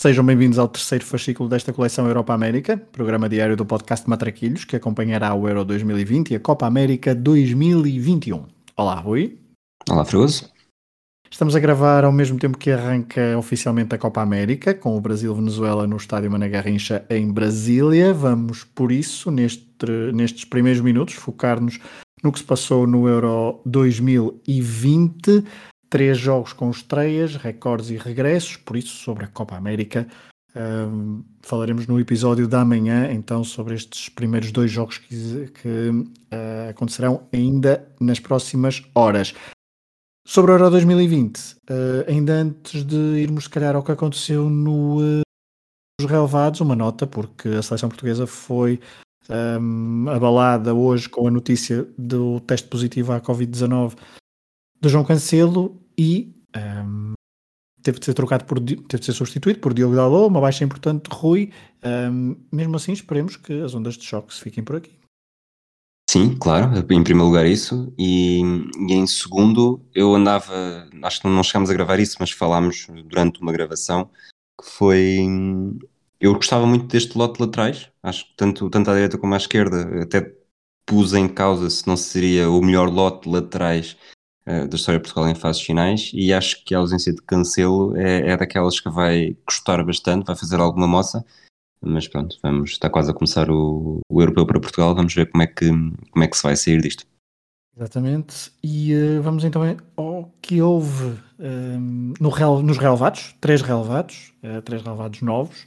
Sejam bem-vindos ao terceiro fascículo desta coleção Europa América, programa diário do podcast Matraquilhos, que acompanhará o Euro 2020 e a Copa América 2021. Olá, Rui. Olá, Fruoso. Estamos a gravar ao mesmo tempo que arranca oficialmente a Copa América, com o Brasil-Venezuela no estádio Mané Garrincha em Brasília. Vamos, por isso, neste, nestes primeiros minutos, focar-nos no que se passou no Euro 2020 três jogos com estreias, recordes e regressos, por isso sobre a Copa América um, falaremos no episódio da manhã então sobre estes primeiros dois jogos que, que uh, acontecerão ainda nas próximas horas. Sobre o Euro 2020, uh, ainda antes de irmos se calhar ao que aconteceu no, uh, nos relevados, uma nota, porque a seleção portuguesa foi um, abalada hoje com a notícia do teste positivo à Covid-19 do João Cancelo e um, teve de ser trocado por teve de ser substituído por Diogo Dalot, uma baixa importante de Rui. Um, mesmo assim, esperemos que as ondas de choque se fiquem por aqui. Sim, claro, em primeiro lugar isso, e, e, em segundo eu andava, acho que não chegámos a gravar isso, mas falámos durante uma gravação, que foi, eu gostava muito deste lote de laterais, acho que tanto, tanto à direita como à esquerda, até pus em causa se não seria o melhor lote de laterais da história de Portugal em fases finais e acho que a ausência de Cancelo é, é daquelas que vai custar bastante, vai fazer alguma moça, mas pronto, vamos, está quase a começar o, o Europeu para Portugal, vamos ver como é que, como é que se vai sair disto. Exatamente, e uh, vamos então ao que houve um, ehm, no, nos relevados, três relevados, uh, três relevados novos,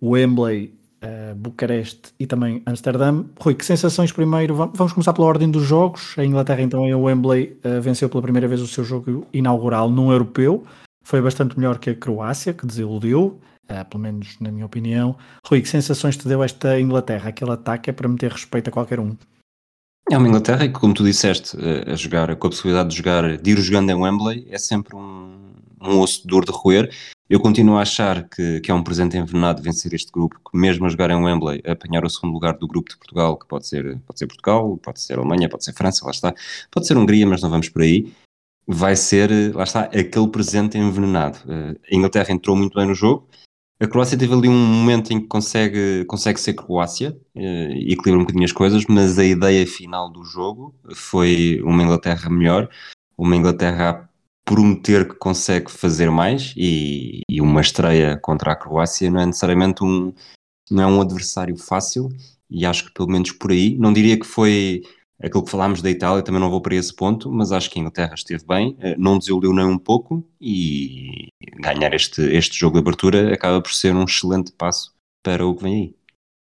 o Wembley uh, Bucareste e também Amsterdã. Rui, que sensações primeiro? Vamos começar pela ordem dos jogos. A Inglaterra, então, em Wembley, uh, venceu pela primeira vez o seu jogo inaugural num europeu. Foi bastante melhor que a Croácia, que desiludiu, uh, pelo menos na minha opinião. Rui, que sensações te deu esta Inglaterra? Aquele ataque é para meter respeito a qualquer um. É uma Inglaterra que, como tu disseste, a jogar, com a possibilidade de jogar, de ir jogando em Wembley, é sempre um, um osso duro de roer. Eu continuo a achar que, que é um presente envenenado vencer este grupo, que mesmo a jogar em Wembley, apanhar o segundo lugar do grupo de Portugal, que pode ser, pode ser Portugal, pode ser Alemanha, pode ser França, lá está, pode ser Hungria, mas não vamos por aí, vai ser, lá está, aquele presente envenenado. Eh, a Inglaterra entrou muito bem no jogo, a Croácia teve ali um momento em que consegue, consegue ser Croácia eh, e equilibra um bocadinho as coisas, mas a ideia final do jogo foi uma Inglaterra melhor, uma Inglaterra prometer que consegue fazer mais e, e, uma estreia contra a Croácia não é necessariamente um, não é um adversário fácil e acho que pelo menos por aí, não diria que foi aquilo que falámos da Itália, também não vou para esse ponto, mas acho que a Inglaterra esteve bem, eh, não desiludiu nem um pouco e ganhar este, este jogo de abertura acaba por ser um excelente passo para o que vem aí.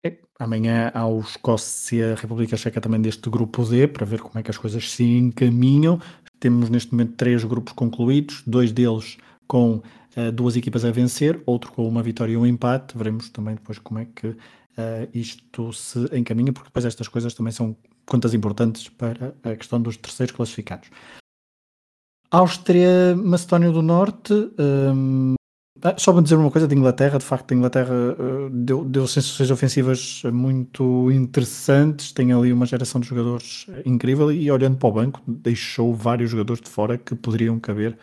É, amanhã há o Escócia, a República Checa também deste grupo D, para ver como é que as coisas se encaminham. Temos neste momento três grupos concluídos, dois deles com uh, duas equipas a vencer, outro com uma vitória e um empate. Veremos também depois como é que uh, isto se encaminha, porque depois estas coisas também são contas importantes para a questão dos terceiros classificados. Áustria, Macedónia do Norte, um, ah, só para dizer uma coisa de Inglaterra, de facto a Inglaterra uh, deu, deu sensações ofensivas muito interessantes, tem ali uma geração de jogadores incrível e olhando para o banco deixou vários jogadores de fora que poderiam caber,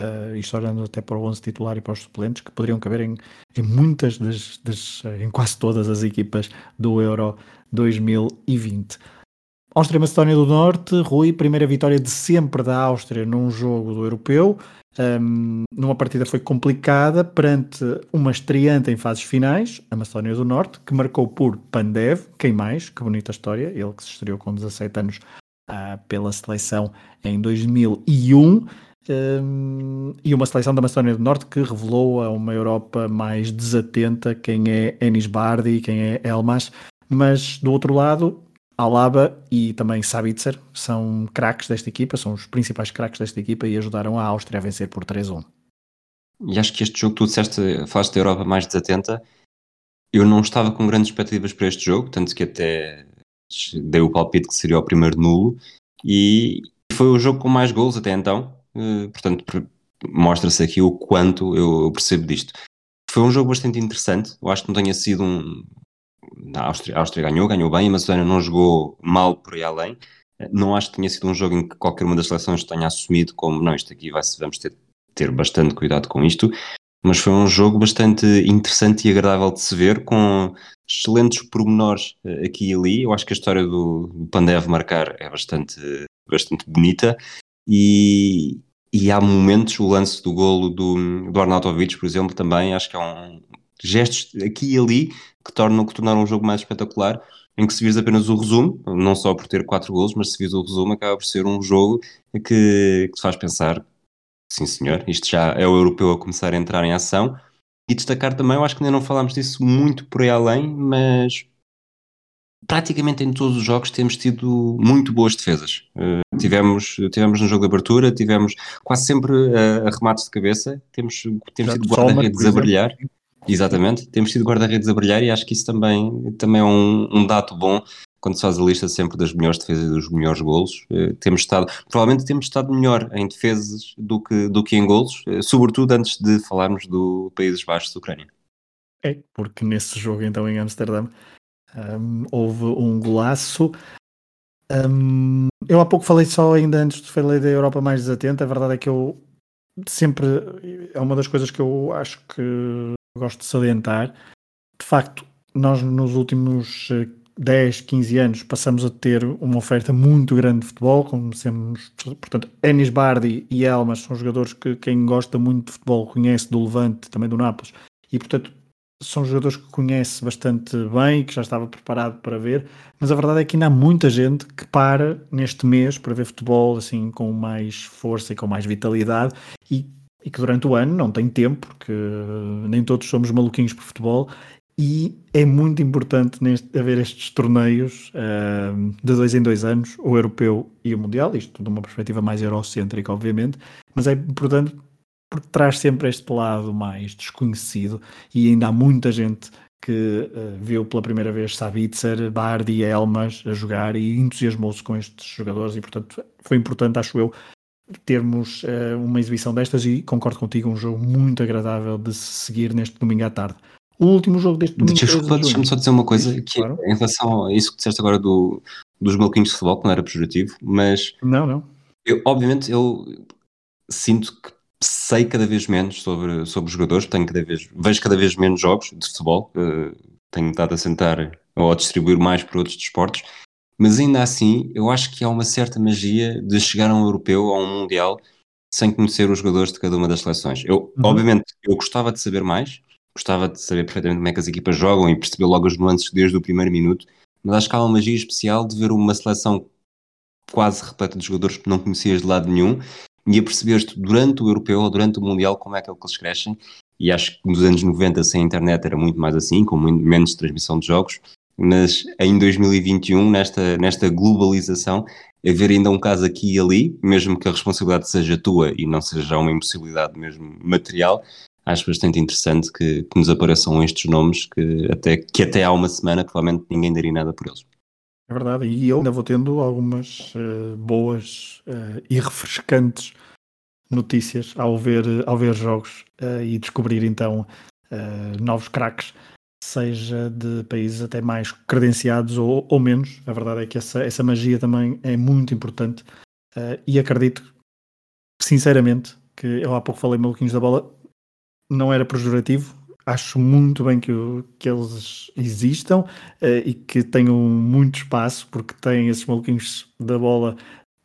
uh, isto olhando até para o 11 titular e para os suplentes, que poderiam caber em, em muitas das, das, em quase todas as equipas do Euro 2020. Áustria Macedónia do Norte, Rui, primeira vitória de sempre da Áustria num jogo do europeu. Um, numa partida foi complicada perante uma estreante em fases finais, a Macedónia do Norte, que marcou por Pandev, quem mais, que bonita história, ele que se estreou com 17 anos uh, pela seleção em 2001, um, e uma seleção da Macedónia do Norte que revelou a uma Europa mais desatenta quem é Enis Bardi, quem é Elmas, mas do outro lado Alaba e também Sabitzer são craques desta equipa, são os principais craques desta equipa e ajudaram a Áustria a vencer por 3-1. E acho que este jogo, tu disseste, falaste da Europa mais desatenta, eu não estava com grandes expectativas para este jogo, tanto que até dei o palpite que seria o primeiro nulo e foi o jogo com mais gols até então, uh, portanto mostra-se aqui o quanto eu percebo disto. Foi um jogo bastante interessante, eu acho que não tenha sido um... A Áustria, a Áustria ganhou, ganhou bem, a Macedónia não jogou mal por aí além, não acho que tenha sido um jogo em que qualquer uma das seleções tenha assumido como não, isto aqui vai, vamos ter, ter bastante cuidado com isto, mas foi um jogo bastante interessante e agradável de se ver, com excelentes pormenores eh, aqui e ali. Eu acho que a história do Pandev marcar é bastante, bastante bonita. E, e há momentos, o lance do golo do, do Arnautovic, por exemplo, também acho que é um gestos aqui e ali que tornam, que tornaram o jogo mais espetacular, em que se vis apenas o resumo, não só por ter quatro golos, mas se vis o resumo acaba por ser um jogo que, que te faz pensar Sim, senhor. Isto já é o europeu a começar a entrar em ação. E destacar também, eu acho que ainda não falámos disso muito por aí além, mas praticamente em todos os jogos temos tido muito boas defesas. Uh, tivemos, tivemos no jogo de abertura, tivemos quase sempre uh, a remates de cabeça, temos, temos tido guarda-redes a brilhar. Exatamente, temos tido guarda-redes a brilhar e acho que isso também, também é um, um dado bom quando se faz a lista sempre das melhores defesas e dos melhores golos, eh, temos estado, provavelmente temos estado melhor em defesas do que, do que em golos, eh, sobretudo antes de falarmos do Países Baixos da Ucrânia. É, porque nesse jogo então em Amsterdã um, houve um golaço. Um, eu há pouco falei só ainda antes de falar da Europa mais desatenta, a verdade é que eu sempre é uma das coisas que eu acho que gosto de salientar. De facto, nós nos últimos eh, 10, 15 anos passamos a ter uma oferta muito grande de futebol, conhecemos, portanto, Enis Bardi e Elmas são jogadores que quem gosta muito de futebol conhece do Levante, também do Nápoles, e portanto são jogadores que conhece bastante bem e que já estava preparado para ver, mas a verdade é que ainda há muita gente que para neste mês para ver futebol assim com mais força e com mais vitalidade e, e que durante o ano não tem tempo, porque nem todos somos maluquinhos por futebol e é muito importante neste, haver estes torneios uh, de dois em dois anos, o europeu e o mundial, isto de uma perspectiva mais eurocêntrica, obviamente, mas é importante porque traz sempre este lado mais desconhecido e ainda há muita gente que uh, viu pela primeira vez Sabitzer, Bardi e Elmas a jogar e entusiasmou-se com estes jogadores e portanto foi importante, acho eu, termos uh, uma exibição destas e concordo contigo, um jogo muito agradável de se seguir neste domingo à tarde. O último jogo deste domingo. Desculpa, deixa-me só dizer uma coisa, que claro. em relação a isso que disseste agora do, dos maluquinhos de futebol, que não era pejorativo, mas. Não, não. Eu, obviamente, eu sinto que sei cada vez menos sobre, sobre jogadores, tenho cada vez, vejo cada vez menos jogos de futebol, uh, tenho estado a sentar ou a distribuir mais para outros desportos, mas ainda assim eu acho que há uma certa magia de chegar a um europeu ou a um mundial sem conhecer os jogadores de cada uma das seleções. Eu, uhum. obviamente, eu gostava de saber mais, gostava de saber perfeitamente como é que as equipas jogam e perceber logo as nuances desde o primeiro minuto, mas acho que há uma magia especial de ver uma seleção quase repleta de jogadores que não conhecias de lado nenhum e a perceber-te durante o Europeu ou durante o Mundial como é que eles crescem. E acho que nos anos 90, sem internet, era muito mais assim, com muito menos transmissão de jogos. Mas em 2021, nesta, nesta globalização, haver ainda um caso aqui e ali, mesmo que a responsabilidade seja tua e não seja uma impossibilidade mesmo material, acho bastante interessante que, que, nos apareçam estes nomes que até, que até há uma semana provavelmente ninguém daria nada por eles. É verdade, e eu ainda vou tendo algumas uh, boas uh, e refrescantes notícias ao ver, ao ver jogos uh, e descobrir então novos craques, seja de países até mais credenciados ou, ou menos. A verdade é que essa, essa magia também é muito importante e acredito sinceramente que eu há pouco falei maluquinhos da bola, não era pejorativo. Acho muito bem que, que eles existam uh, e que tenham muito espaço, porque têm esses maluquinhos da bola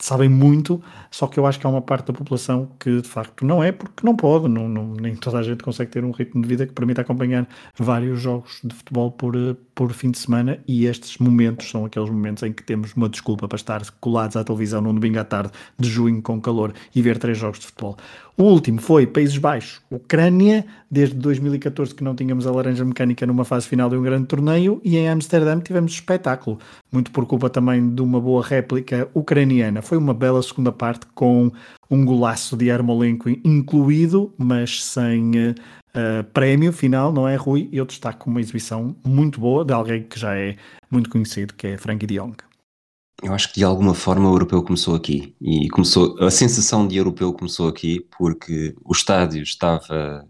sabem muito, só que eu acho que há uma parte da população que de facto não é, porque não pode, não, não, nem toda a gente consegue ter um ritmo de vida que permita acompanhar vários jogos de futebol por, eh, por fim de semana e estes momentos são aqueles momentos em que temos uma desculpa para estar colados à televisão num domingo à tarde de junho com calor e ver três jogos de futebol. O último foi Países Baixos, Ucrânia, desde 2014 que não tínhamos a laranja mecânica numa fase final de um grande torneio e em Amsterdã tivemos espetáculo, muito por culpa também de uma boa réplica ucraniana. Foi uma bela segunda parte com um golaço de Armolenko incluído, mas sem uh, prémio final, não é, Rui? Eu destaco uma exibição muito boa de alguém que já é muito conhecido, que é Frankie de. Eu acho que de alguma forma o europeu começou aqui e começou a sensação de europeu começou aqui porque o estádio estava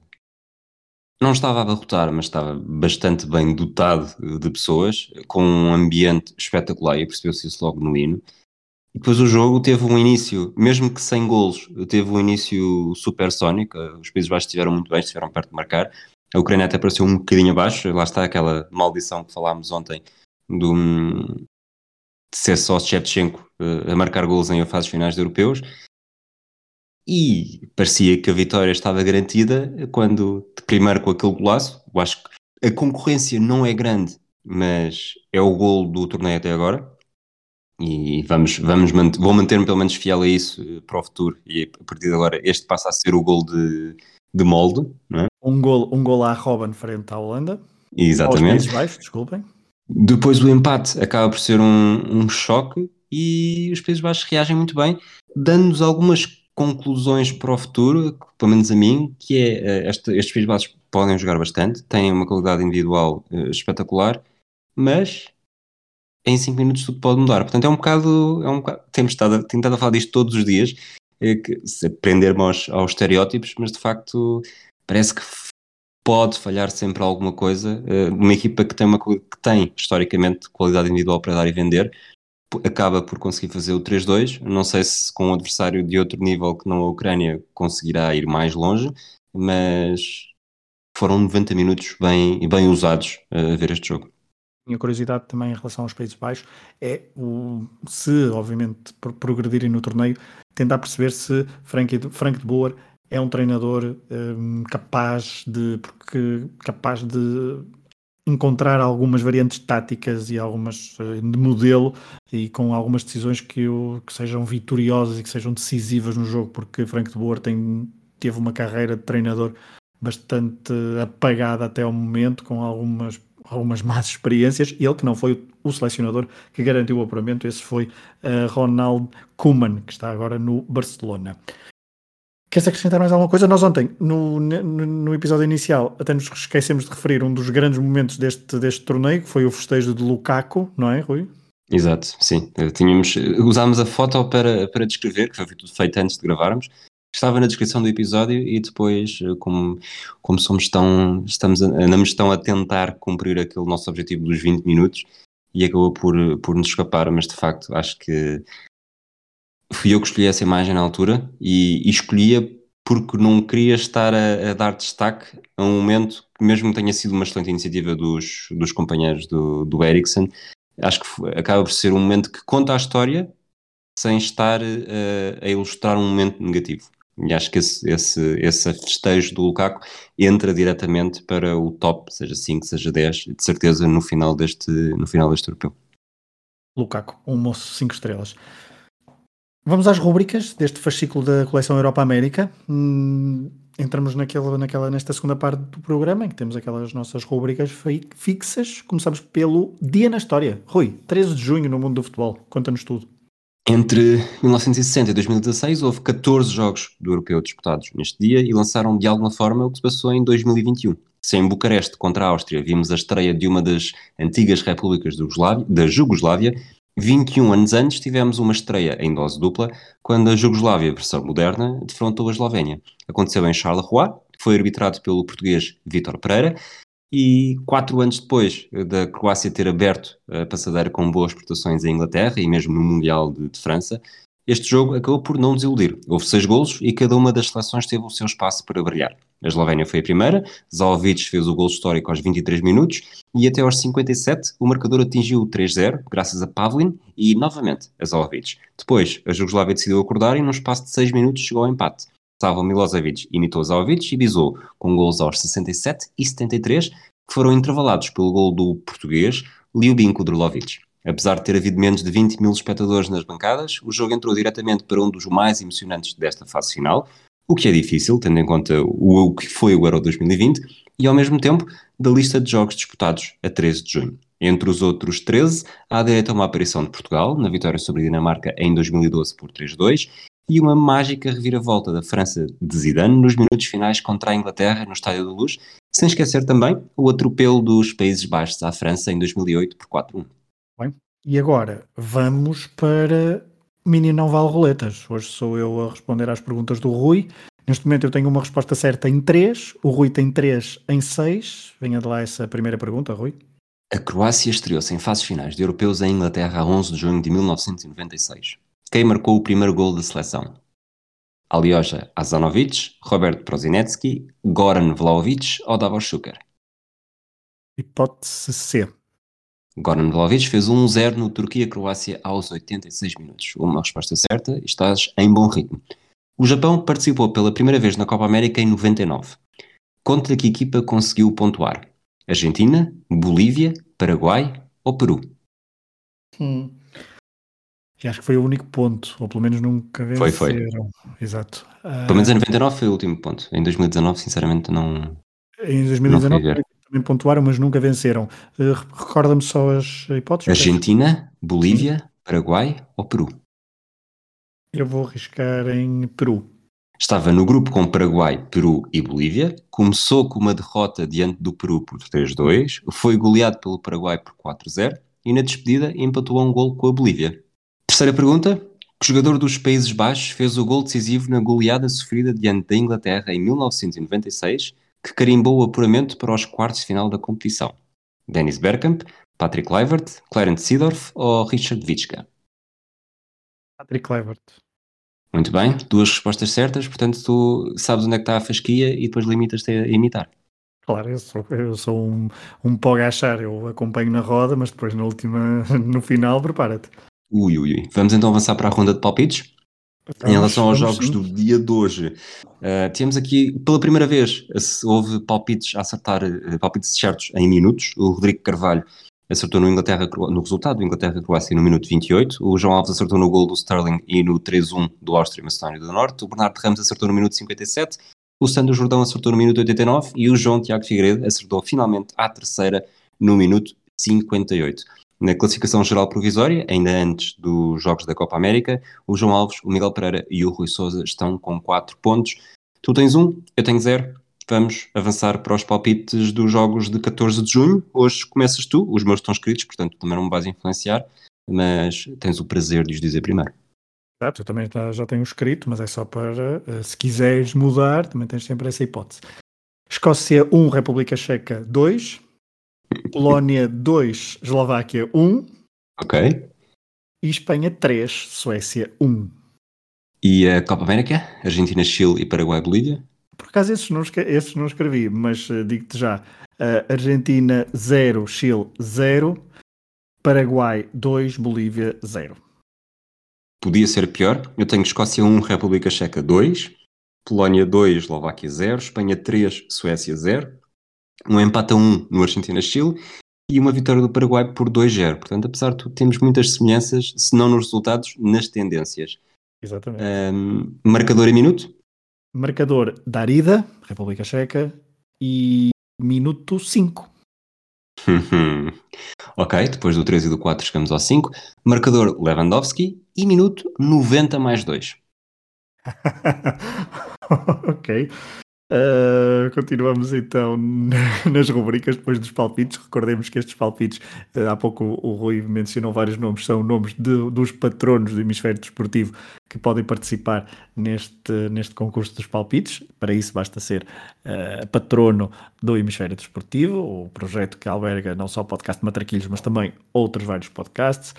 não estava a abarrotar, mas estava bastante bem dotado de pessoas, com um ambiente espetacular e percebeu-se isso logo no hino. E depois o jogo teve um início, mesmo que sem golos, teve um início supersónico. Os Países Baixos estiveram muito bem, estiveram perto de marcar. A Ucrânia até apareceu um bocadinho abaixo. Lá está aquela maldição que falámos ontem do, de ser só Shevchenko uh, a marcar golos em fases finais de europeus. E parecia que a vitória estava garantida quando, primeiro com aquele golaço, eu acho que a concorrência não é grande, mas é o gol do torneio até agora e vamos, vamos mant vou manter-me pelo menos fiel a isso uh, para o futuro. E a partir de agora este passa a ser o gol de, de molde é? um, gol, um gol à Robin frente à Holanda. Exatamente. Baixos, desculpem. Depois o empate acaba por ser um, um choque e os Países Baixos reagem muito bem dando-nos algumas conclusões para o futuro, pelo menos a mim, que é uh, este, estes Países Baixos podem jogar bastante, têm uma qualidade individual uh, espetacular, mas em 5 minutos tudo pode mudar. Portanto, é um bocado. É um bocado temos estado, tentado a falar disto todos os dias, é que, se aprender aos, aos estereótipos, mas de facto parece que pode falhar sempre alguma coisa. Uh, uma equipa que tem, uma, que tem historicamente qualidade individual para dar e vender, acaba por conseguir fazer o 3-2. Não sei se com um adversário de outro nível que não a Ucrânia conseguirá ir mais longe, mas foram 90 minutos bem, bem usados a ver este jogo minha curiosidade também em relação aos Países Baixos. É o, se, obviamente, progredirem no torneio, tentar perceber se Frank, Frank de Boer é um treinador um, capaz de porque capaz de encontrar algumas variantes táticas e algumas eh, de modelo e com algumas decisões que, eu, que sejam vitoriosas e que sejam decisivas no jogo, porque Frank de Boer tem, teve uma carreira de treinador bastante apagada até ao momento, com algumas algumas más experiências. Ele, que não foi o selecionador que garantiu o apuramento, esse foi uh, Ronald Koeman, que está agora no Barcelona. Queres acrescentar mais alguma coisa? Nós ontem, no, no, no, episódio inicial, até nos esquecemos de referir um dos grandes momentos deste, deste torneio, que foi o festejo de Lukaku, não é, Rui? Exato, sim. Tínhamos, usámos a foto para, para descrever, que foi feito antes de gravarmos, estava na descrição do episódio e depois, eh, como, como somos tão, estamos, andamos tão a tentar cumprir aquele nosso objetivo dos 20 minutos e acabou por, por nos escapar, mas de facto acho que fui eu que escolhi essa imagem na altura e, e escolhia porque não queria estar a, a, dar destaque a um momento que mesmo tenha sido uma excelente iniciativa dos, dos companheiros do, do Ericsson, acho que foi, acaba por ser um momento que conta a história sem estar uh, a ilustrar um momento negativo. E acho que esse, esse, esse festejo do Lukaku entra diretamente para o top, seja 5, seja 10, de certeza no final deste, no final deste europeu. Lukaku, um moço 5 estrelas. Vamos às rubricas deste fascículo da coleção Europa-América. Hum, entramos naquela, naquela, nesta segunda parte do programa em que temos aquelas nossas rubricas fixas. Começamos pelo Dia na História. Rui, 13 de junho no mundo do futebol. Conta-nos tudo. Entre 1960 e 2016 houve 14 jogos do europeu disputados neste dia e lançaram de alguma forma o que se passou em 2021. Se em Bucareste contra a Áustria vimos a estreia de uma das antigas repúblicas da Jugoslávia, 21 anos antes tivemos uma estreia em dose dupla quando a Jugoslávia, versão moderna, defrontou a Eslovénia. Aconteceu em Charleroi, foi arbitrado pelo português Vítor Pereira, e quatro anos depois da Croácia ter aberto a passadeira com boas prestações em Inglaterra e mesmo no Mundial de, de, França, este jogo acabou por não desiludir. Houve seis golos e cada uma das seleções teve o seu espaço para brilhar. A Eslovénia foi a primeira, Zalvic fez o gol histórico aos 23 minutos e até aos 57 o marcador atingiu 3-0 graças a Pavlin e novamente a Zalvic. Depois a Jugoslávia decidiu acordar e num espaço de 6 minutos chegou ao empate. Savo Milosevic imitou Zalvic e bisou com gols aos 67 e 73, que foram intervalados pelo gol do português Ljubin Kudrlovic. Apesar de ter havido menos de 20 mil espectadores nas bancadas, o jogo entrou diretamente para um dos mais emocionantes desta fase final, o que é difícil, tendo em conta o, o que foi o Euro 2020, e ao mesmo tempo da lista de jogos disputados a 13 de junho. Entre os outros 13, há direito a uma aparição de Portugal, na vitória sobre a Dinamarca em 2012 por 3-2, e uma mágica reviravolta da França de Zidane nos minutos finais contra a Inglaterra no Estádio da Luz, sem esquecer também o atropelo dos Países Baixos à França em 2008 por 4-1. Bem, e agora vamos para Mini Não Vale Roletas. Hoje sou eu a responder às perguntas do Rui. Neste momento eu tenho uma resposta certa em 3, o Rui tem 3 em 6. Venha de lá essa primeira pergunta, Rui. A Croácia estreou-se em fases finais de europeus em Inglaterra a 11 de junho de 1996. Quem marcou o primeiro gol da seleção? Alioja Azanovic, Roberto Prozinecki, Goran Vlaovic ou Davor Šuker? Hipótese C. Goran Vlaovic fez 1-0 no Turquia-Croácia aos 86 minutos. Uma resposta certa e estás em bom ritmo. O Japão participou pela primeira vez na Copa América em 99. Contra que equipa conseguiu pontuar? Argentina, Bolívia, Paraguai ou Peru? Hum. E acho que foi o único ponto, ou pelo menos nunca venceram. Foi, foi. Exato. Pelo menos em 99 foi o último ponto. Em 2019, sinceramente, não. Em Não 2019 fui ver. também pontuaram, mas nunca venceram. Uh, Recorda-me só as hipóteses. Argentina, Bolívia, Paraguai ou Peru? Eu vou arriscar em Peru. Estava no grupo com Paraguai, Peru e Bolívia. Começou com uma derrota diante do Peru por 3-2. Foi goleado pelo Paraguai por 4-0. E na despedida empatou a um gol com a Bolívia. Terceira pergunta. Que jogador dos Países Baixos fez o gol decisivo na goleada sofrida diante da Inglaterra em 1996, que carimbou o apuramento para os quartos de final da competição? Dennis Bergkamp, Patrick Kluivert, Clarence Seedorf ou Richard Witschka? Patrick Levert. Muito bem, duas respostas certas, portanto tu sabes onde é que está a fasquia e depois limitas-te a imitar. Claro, eu sou, eu sou um, um pó a achar. Eu acompanho na roda, mas depois na última, no final, prepara-te. Ui, ui, ui. Vamos então avançar para a ronda de palpites. Em relação aos jogos sim. do dia de hoje, uh, temos aqui, pela primeira vez, esse- houve palpites a acertar, uh, palpites certos em minutos. O Rodrigo Carvalho acertou no, Inglaterra, no resultado do Inglaterra-Croácia no minuto 28. O João Alves acertou no gol do Sterling e no 3-1 do Áustria-Macedónia do Norte. O Bernardo Ramos acertou no minuto 57. O Sandro Jordão acertou no minuto 89. E o João Tiago Figueiredo acertou finalmente à terceira no minuto 58. Na classificação geral provisória, ainda antes dos Jogos da Copa América, o João Alves, o Miguel Pereira e o Rui Souza estão com 4 pontos. Tu tens um, eu tenho zero. Vamos avançar para os palpites dos Jogos de 14 de junho. Hoje começas tu, os meus estão escritos, portanto também não me vais influenciar, mas tens o prazer de os dizer primeiro. Exato, eu também já, já tenho escrito, mas é só para, eh, se quiseres mudar, também tens sempre essa hipótese. Escócia 1, República Checa 2, Polónia 2, Eslováquia 1 Ok? e Espanha 3, Suécia 1. E a Copa América? Argentina, Chile e Paraguai, Bolívia? Por acaso esses não, esses não escrevi, mas eh, digo-te já: eh, Argentina 0, Chile 0, Paraguai 2, Bolívia 0. Podia ser pior. Eu tenho Escócia 1, República Checa 2, Polónia 2, Eslováquia 0, Espanha 3, Suécia 0, um empate a 1 no Argentina-Chile e uma vitória do Paraguai por 2-0. Portanto, apesar de tudo, temos muitas semelhanças, se não nos resultados, nas tendências. Exatamente. Ahm, marcador e minuto? Marcador Darida, República Checa, e minuto 5. ok, depois do 3 e do 4 chegamos ao 5. Marcador Lewandowski e minuto 90 mais 2. ok. Uh, continuamos então nas rubricas depois dos palpites. Recordemos que estes palpites, uh, há pouco o, Rui mencionou vários nomes, são nomes de- dos patronos do hemisfério desportivo que podem participar neste, neste concurso dos palpites. Para isso basta ser uh, patrono do hemisfério desportivo, o projeto que alberga não só o podcast Matraquilhos, mas também outros vários podcasts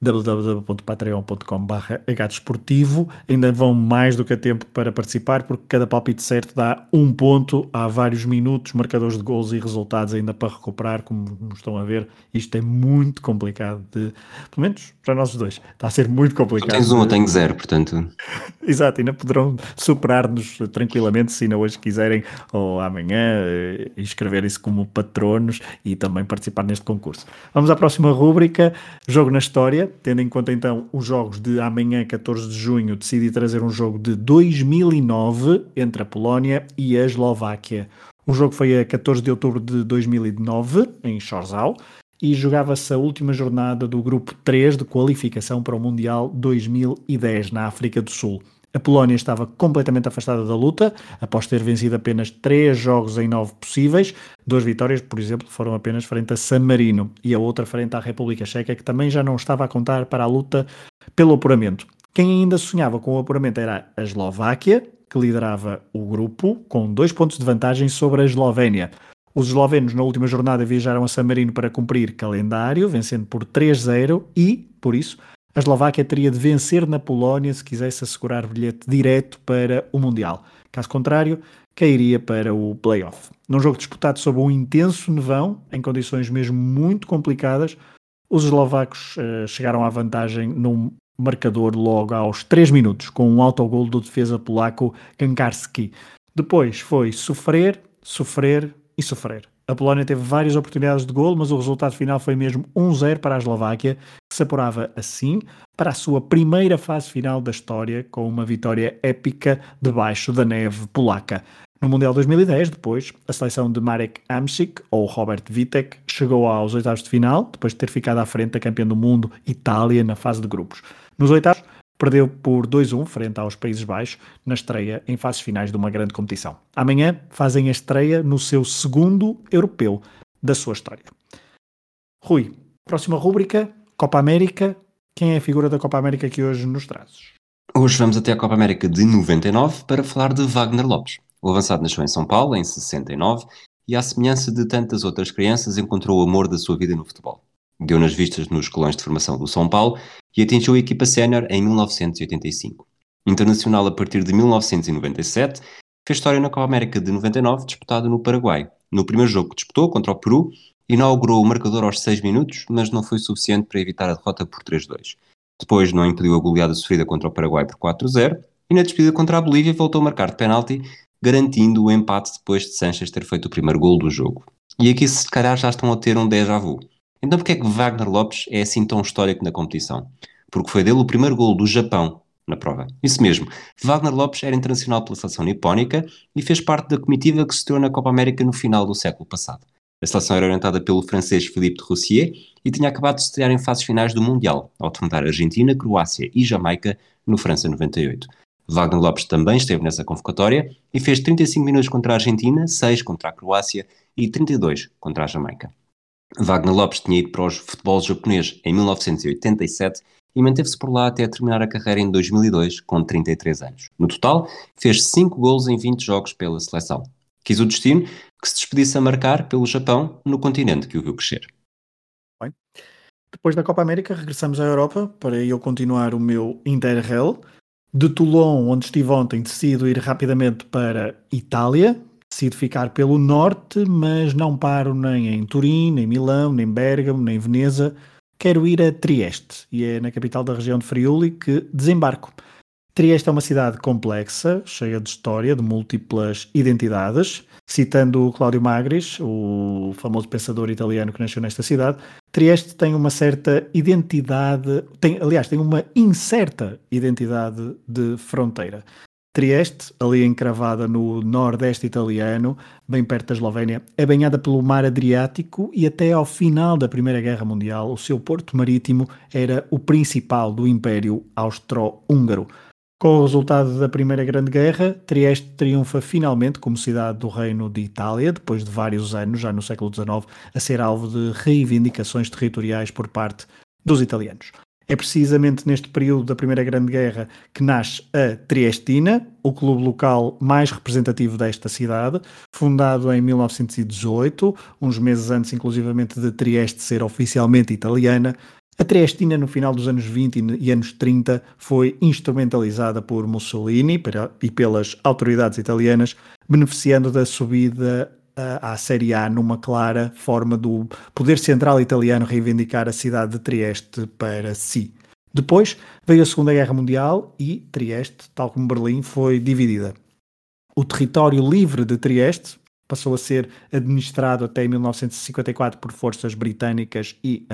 www.patreon.com.br desportivo ainda vão mais do que a tempo para participar porque cada palpite certo dá um ponto há vários minutos, marcadores de gols e resultados ainda para recuperar, como estão a ver isto é muito complicado de, pelo menos para nós dois, está a ser muito Tu complicado tens um, eu tenho zero, portanto. Exato, ainda poderão superar-nos tranquilamente se ainda hoje quiserem ou amanhã eh, inscreverem-se como patronos e também participar neste concurso. Vamos à próxima rúbrica, Jogo na História, tendo em conta então os jogos de amanhã, 14 de junho, decidi trazer um jogo de 2009 entre a Polónia e a Eslováquia. O jogo foi a 14 de outubro de 2009 em Chorzal e jogava-se a última jornada do grupo 3 de qualificação para o Mundial 2010 na África do Sul. A Polónia estava completamente afastada da luta, após ter vencido apenas três jogos em nove possíveis. Duas vitórias, por exemplo, foram apenas frente a San Marino e a outra frente à República Checa, que também já não estava a contar para a luta pelo apuramento. Quem ainda sonhava com o apuramento era a Eslováquia, que liderava o grupo, com dois pontos de vantagem sobre a Eslovénia. Os eslovenos na última jornada viajaram a San Marino para cumprir calendário, vencendo por 3-0 e, por isso, a Eslováquia teria de vencer na Polónia se quisesse assegurar bilhete direto para o Mundial. Caso contrário, cairia para o play-off. Num jogo disputado sob um intenso nevão, em condições mesmo muito complicadas, os eslovacos uh, chegaram à vantagem num marcador logo aos 3 minutos, com um autogol do defesa polaco Gankarski. Depois foi sofrer, sofrer e sofrer. A Polónia teve várias oportunidades de gol, mas o resultado final foi mesmo 1-0 para a Eslováquia, se apurava assim para a sua primeira fase final da história, com uma vitória épica debaixo da neve polaca. No Mundial 2010, depois, a seleção de Marek Hamsik, ou Robert Vitek, chegou aos oitavos de final, depois de ter ficado à frente da campeã do mundo, Itália, na fase de grupos. Nos oitavos, perdeu por 2-1 frente aos Países Baixos na estreia em fases finais de uma grande competição. Amanhã fazem a estreia no seu segundo europeu da sua história. Rui, próxima rúbrica, Copa América. Quem é a figura da Copa América que hoje nos trazes? Hoje vamos até a Copa América de 99 para falar de Wagner Lopes. O avançado nasceu em São Paulo em 69 e, à semelhança de tantas outras crianças, encontrou o amor da sua vida no futebol. Deu nas vistas nos colões de formação do São Paulo e atingiu a equipa sénior em 1985. Internacional a partir de 1997, fez história na Copa América de 99, disputado no Paraguai. No primeiro jogo que disputou, contra o Peru, inaugurou o marcador aos 6 minutos, mas não foi suficiente para evitar a derrota por 3-2. Depois não impediu a goleada sofrida contra o Paraguai por 4-0 e na despedida contra a Bolívia voltou a marcar de penalti, garantindo o empate depois de Sanches ter feito o primeiro gol do jogo. E aqui se calhar já estão a ter um déjà vu. Então porquê é que Wagner Lopes é assim tão histórico na competição? Porque foi dele o primeiro gol do Japão na prova. Isso mesmo, Wagner Lopes era internacional pela seleção nipónica e fez parte da comitiva que se estreou na Copa América no final do século passado. A seleção era orientada pelo francês Philippe de Roussier e tinha acabado de estrear em fases finais do Mundial, ao defrontar Argentina, Croácia e Jamaica no França 98. Wagner Lopes também esteve nessa convocatória e fez 35 minutos contra a Argentina, 6 contra a Croácia e 32 contra a Jamaica. Wagner Lopes tinha ido para o futebol japonês em 1987 e manteve-se por lá até terminar a carreira em 2002, com 33 anos. No total, fez 5 gols em 20 jogos pela seleção. Quis o destino que se despedisse a marcar pelo Japão no continente que o viu crescer. Bem. Depois da Copa América, regressamos à Europa para eu continuar o meu Interrail. De Toulon, onde estive ontem, decido ir rapidamente para Itália, Decido ficar pelo norte, mas não paro nem em Turim, nem Milão, nem Bérgamo, nem Veneza. Quero ir a Trieste, e é na capital da região de Friuli que desembarco. Trieste é uma cidade complexa, cheia de história, de múltiplas identidades. Citando Cláudio Magris, o famoso pensador italiano que nasceu nesta cidade, Trieste tem uma certa identidade, tem, aliás, tem uma incerta identidade de fronteira. Trieste, ali encravada no nordeste italiano, bem perto da Eslovénia, é banhada pelo mar Adriático e até ao final da Primeira Guerra Mundial o seu porto marítimo era o principal do Império Austro-Húngaro. Com o resultado da Primeira Grande Guerra, Trieste triunfa finalmente como cidade do Reino de Itália, depois de vários anos, já no século XIX, a ser alvo de reivindicações territoriais por parte dos italianos. É precisamente neste período da Primeira Grande Guerra que nasce a Triestina, o clube local mais representativo desta cidade, fundado em 1918, uns meses antes, inclusivamente, de Trieste ser oficialmente italiana. A Triestina, no final dos anos 20 e anos 30, foi instrumentalizada por Mussolini e pelas autoridades italianas, beneficiando da subida à Série A numa clara forma do poder central italiano reivindicar a cidade de Trieste para si. Depois veio a Segunda Guerra Mundial e Trieste, tal como Berlim, foi dividida. O território livre de Trieste passou a ser administrado até 1954 por forças britânicas e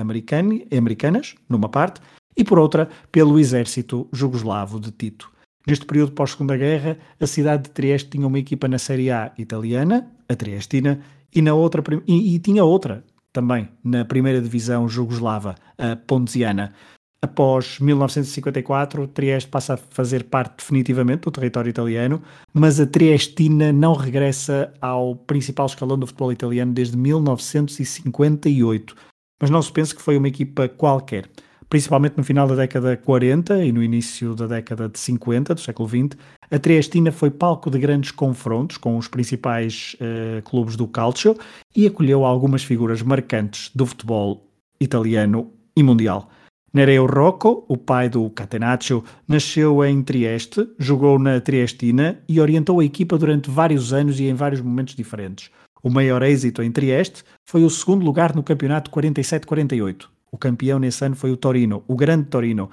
americanas, numa parte, e por outra pelo exército jugoslavo de Tito. Neste período pós-Segunda Guerra, a cidade de Trieste tinha uma equipa na Série A italiana, a Triestina, e, na outra, e, e tinha outra também na primeira divisão jugoslava, a Ponziana. Após 1954, Trieste passa a fazer parte definitivamente do território italiano, mas a Triestina não regressa ao principal escalão do futebol italiano desde 1958. Mas não se pense que foi uma equipa qualquer. Principalmente no final da década 40 e no início da década de 50 do século XX, a Triestina foi palco de grandes confrontos com os principais uh, clubes do calcio e acolheu algumas figuras marcantes do futebol italiano e mundial. Nereo Rocco, o pai do Catenaccio, nasceu em Trieste, jogou na Triestina e orientou a equipa durante vários anos e em vários momentos diferentes. O maior êxito em Trieste foi o segundo lugar no campeonato 47-48. O campeão nesse ano foi o Torino, o grande Torino,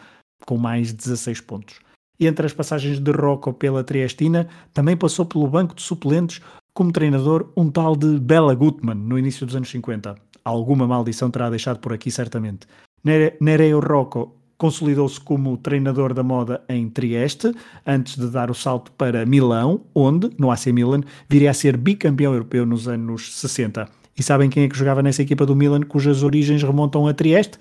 com mais 16 pontos. Entre as passagens de Rocco pela Triestina, também passou pelo banco de suplentes como treinador um tal de Bela Gutmann, no início dos anos 50. Alguma maldição terá deixado por aqui, certamente. Nereo Rocco consolidou-se como treinador da moda em Trieste, antes de dar o salto para Milão, onde, no AC Milan, viria a ser bicampeão europeu nos anos 60. E sabem quem é que jogava nessa equipa do Milan, cujas origens remontam a Trieste?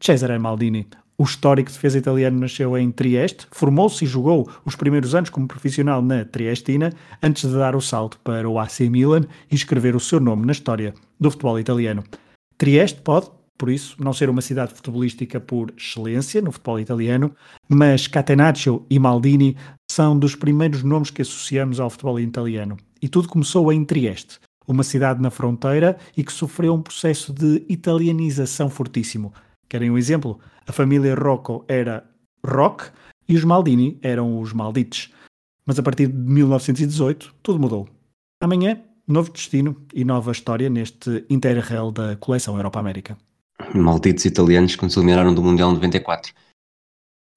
Cesare Maldini. O histórico defesa italiano nasceu em Trieste, formou-se e jogou os primeiros anos como profissional na Triestina, antes de dar o salto para o AC Milan e escrever o seu nome na história do futebol italiano. Trieste pode, por isso, não ser uma cidade futebolística por excelência no futebol italiano, mas Catenaccio e Maldini são dos primeiros nomes que associamos ao futebol italiano. E tudo começou em Trieste, uma cidade na fronteira e que sofreu um processo de italianização fortíssimo. Querem um exemplo? A família Rocco era Rock e os Maldini eram os Maldites. Mas a partir de 1918, tudo mudou. Amanhã, novo destino e nova história neste Interrail da coleção Europa-América. Malditos italianos que nos eliminaram do Mundial 94.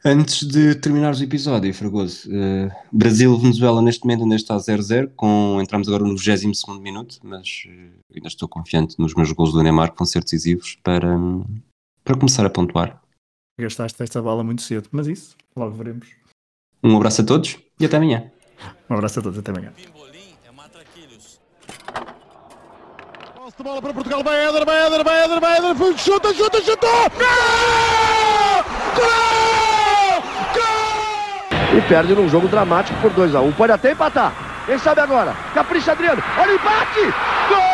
Antes de terminarmos o episódio, Fragoso, uh, Brasil-Venezuela neste momento ainda está 0-0, com, entramos agora no 22 minuto, mas uh, ainda estou confiante nos meus gols do Neymar, que vão ser decisivos para, um, para começar a pontuar. Gastaste esta bala muito cedo, mas isso, logo veremos. Um abraço a todos e até amanhã. Um abraço a todos, até amanhã. Posse de bola para Portugal, vai Éder, vai Éder, vai Éder, vai Éder, chuta, chuta, chutou! Gol! Gol! E perde num jogo dramático por 2x1. Um. Pode até empatar. Quem sabe agora? Capricha Adriano. Olha o empate! Gol!